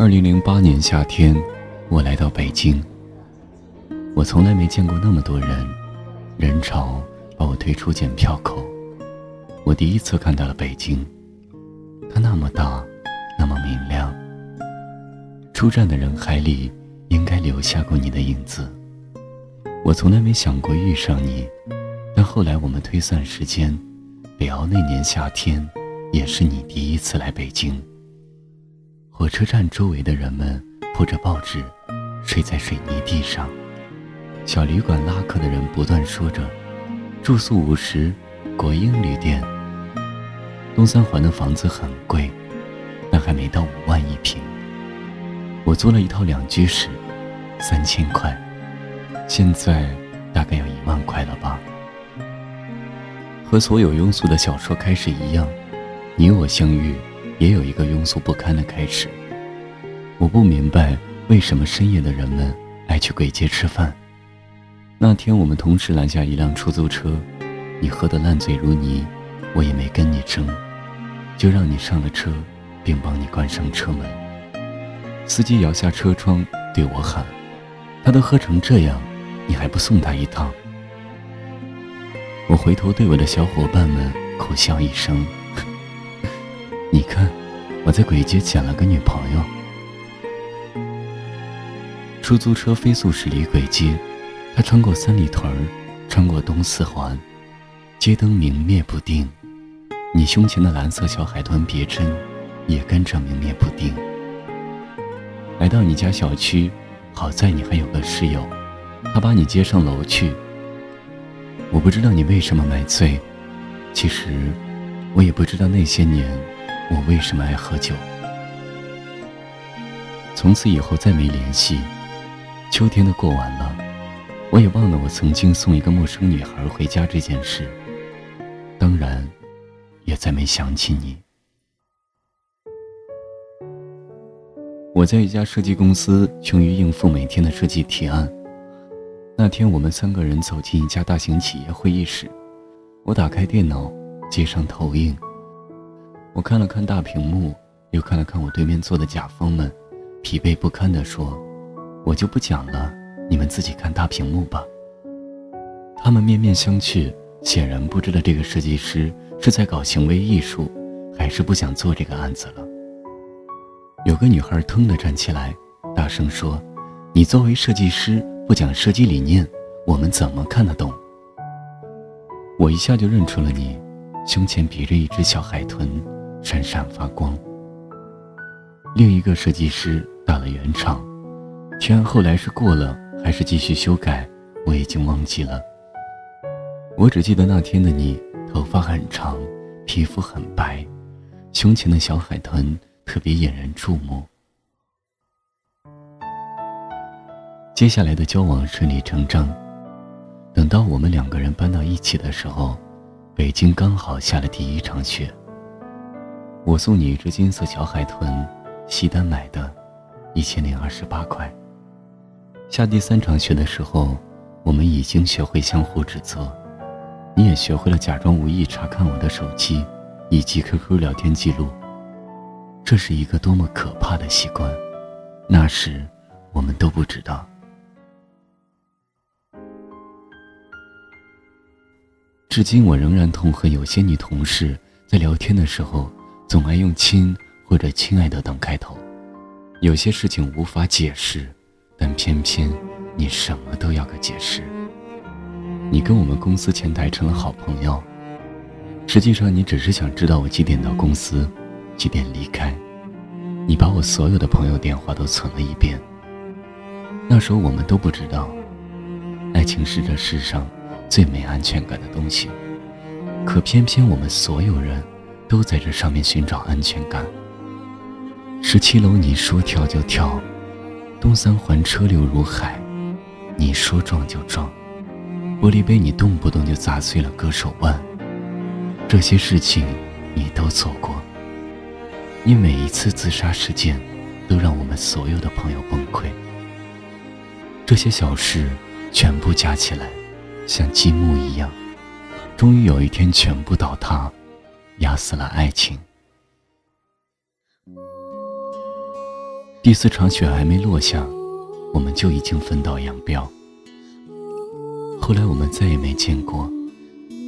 二零零八年夏天，我来到北京。我从来没见过那么多人，人潮把我推出检票口。我第一次看到了北京，它那么大，那么明亮。出站的人海里，应该留下过你的影子。我从来没想过遇上你，但后来我们推算时间，北奥那年夏天，也是你第一次来北京。火车站周围的人们铺着报纸，睡在水泥地上。小旅馆拉客的人不断说着：“住宿五十，国英旅店。”东三环的房子很贵，但还没到五万一平。我租了一套两居室，三千块，现在大概要一万块了吧。和所有庸俗的小说开始一样，你我相遇。也有一个庸俗不堪的开始。我不明白为什么深夜的人们爱去鬼街吃饭。那天我们同时拦下一辆出租车，你喝得烂醉如泥，我也没跟你争，就让你上了车，并帮你关上车门。司机摇下车窗对我喊：“他都喝成这样，你还不送他一趟？”我回头对我的小伙伴们苦笑一声。你看，我在鬼街捡了个女朋友。出租车飞速驶离鬼街，它穿过三里屯，穿过东四环，街灯明灭不定。你胸前的蓝色小海豚别针也跟着明灭不定。来到你家小区，好在你还有个室友，他把你接上楼去。我不知道你为什么买醉，其实我也不知道那些年。我为什么爱喝酒？从此以后再没联系。秋天都过完了，我也忘了我曾经送一个陌生女孩回家这件事。当然，也再没想起你。我在一家设计公司，穷于应付每天的设计提案。那天，我们三个人走进一家大型企业会议室，我打开电脑，接上投影。我看了看大屏幕，又看了看我对面坐的甲方们，疲惫不堪地说：“我就不讲了，你们自己看大屏幕吧。”他们面面相觑，显然不知道这个设计师是在搞行为艺术，还是不想做这个案子了。有个女孩腾地站起来，大声说：“你作为设计师不讲设计理念，我们怎么看得懂？”我一下就认出了你，胸前别着一只小海豚。闪闪发光。另一个设计师打了圆场，提案后来是过了还是继续修改，我已经忘记了。我只记得那天的你，头发很长，皮肤很白，胸前的小海豚特别引人注目。接下来的交往顺理成章，等到我们两个人搬到一起的时候，北京刚好下了第一场雪。我送你一只金色小海豚，西单买的，一千零二十八块。下第三场雪的时候，我们已经学会相互指责，你也学会了假装无意查看我的手机，以及 QQ 聊天记录。这是一个多么可怕的习惯，那时我们都不知道。至今我仍然痛恨有些女同事在聊天的时候。总爱用“亲”或者“亲爱的”等开头，有些事情无法解释，但偏偏你什么都要个解释。你跟我们公司前台成了好朋友，实际上你只是想知道我几点到公司，几点离开。你把我所有的朋友电话都存了一遍。那时候我们都不知道，爱情是这世上最没安全感的东西，可偏偏我们所有人。都在这上面寻找安全感。十七楼你说跳就跳，东三环车流如海，你说撞就撞，玻璃杯你动不动就砸碎了割手腕，这些事情你都做过。你每一次自杀事件，都让我们所有的朋友崩溃。这些小事全部加起来，像积木一样，终于有一天全部倒塌。压死了爱情。第四场雪还没落下，我们就已经分道扬镳。后来我们再也没见过。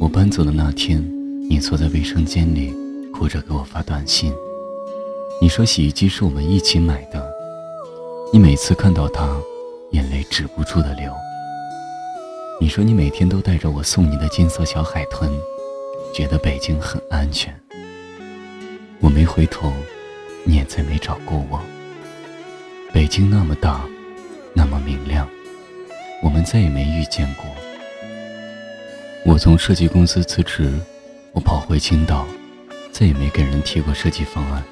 我搬走的那天，你坐在卫生间里，哭着给我发短信。你说洗衣机是我们一起买的，你每次看到它，眼泪止不住的流。你说你每天都带着我送你的金色小海豚，觉得北京很安全。我没回头，你也再没找过我。北京那么大，那么明亮，我们再也没遇见过。我从设计公司辞职，我跑回青岛，再也没给人提过设计方案。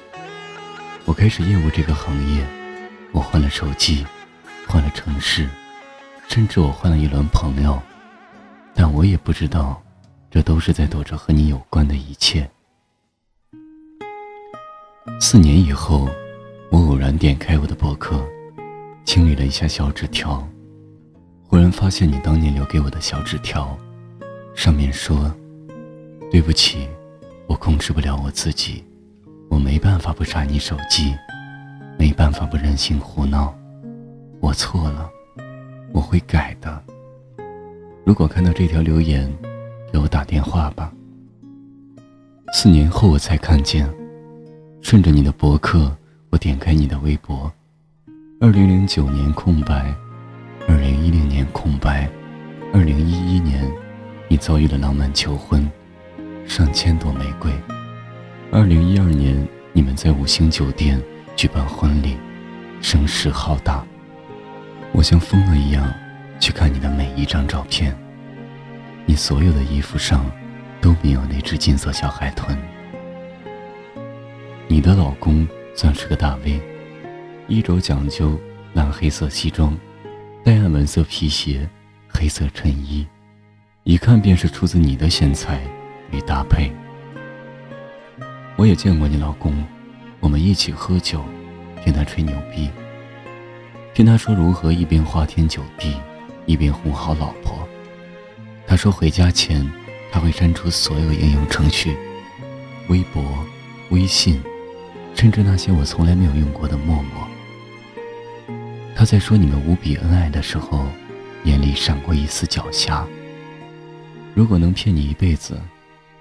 我开始厌恶这个行业，我换了手机，换了城市，甚至我换了一轮朋友，但我也不知道，这都是在躲着和你有关的一切。四年以后。我偶然点开我的博客，清理了一下小纸条，忽然发现你当年留给我的小纸条，上面说：“对不起，我控制不了我自己，我没办法不查你手机，没办法不任性胡闹，我错了，我会改的。如果看到这条留言，给我打电话吧。”四年后我才看见，顺着你的博客。我点开你的微博，二零零九年空白，二零一零年空白，二零一一年，你遭遇了浪漫求婚，上千朵玫瑰。二零一二年，你们在五星酒店举办婚礼，声势浩大。我像疯了一样去看你的每一张照片，你所有的衣服上都没有那只金色小海豚。你的老公。算是个大 V，衣着讲究，蓝黑色西装，带暗纹色皮鞋，黑色衬衣，一看便是出自你的选材与搭配。我也见过你老公，我们一起喝酒，听他吹牛逼，听他说如何一边花天酒地，一边哄好老婆。他说回家前他会删除所有应用程序，微博、微信。甚至那些我从来没有用过的陌陌，他在说你们无比恩爱的时候，眼里闪过一丝狡黠。如果能骗你一辈子，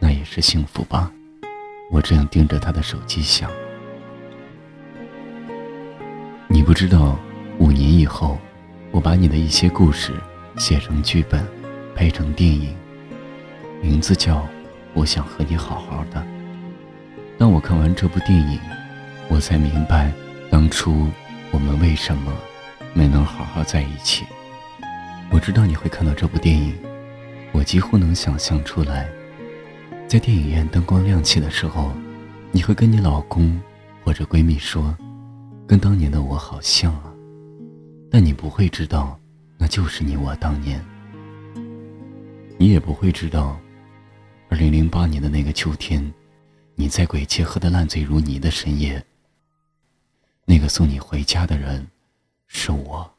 那也是幸福吧。我这样盯着他的手机想。你不知道，五年以后，我把你的一些故事写成剧本，拍成电影，名字叫《我想和你好好的》。当我看完这部电影。我才明白，当初我们为什么没能好好在一起。我知道你会看到这部电影，我几乎能想象出来，在电影院灯光亮起的时候，你会跟你老公或者闺蜜说：“跟当年的我好像啊。”但你不会知道，那就是你我当年。你也不会知道，二零零八年的那个秋天，你在鬼街喝得烂醉如泥的深夜。那个送你回家的人，是我。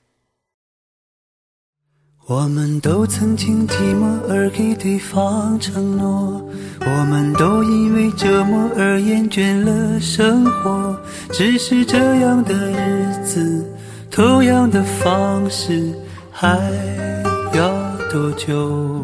我们都曾经寂寞而给对方承诺，我们都因为折磨而厌倦了生活。只是这样的日子，同样的方式，还要多久？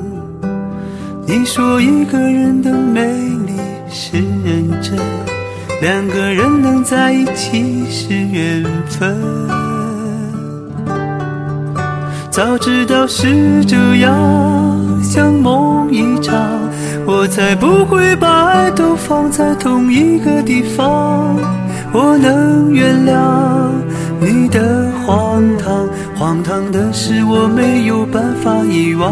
你说一个人的美丽是认真，两个人能在一起是缘分。早知道是这样，像梦一场，我才不会把爱都放在同一个地方。我能原谅你的荒唐，荒唐的是我没有办法遗忘。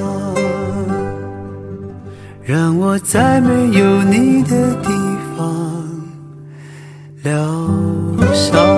让我在没有你的地方疗伤。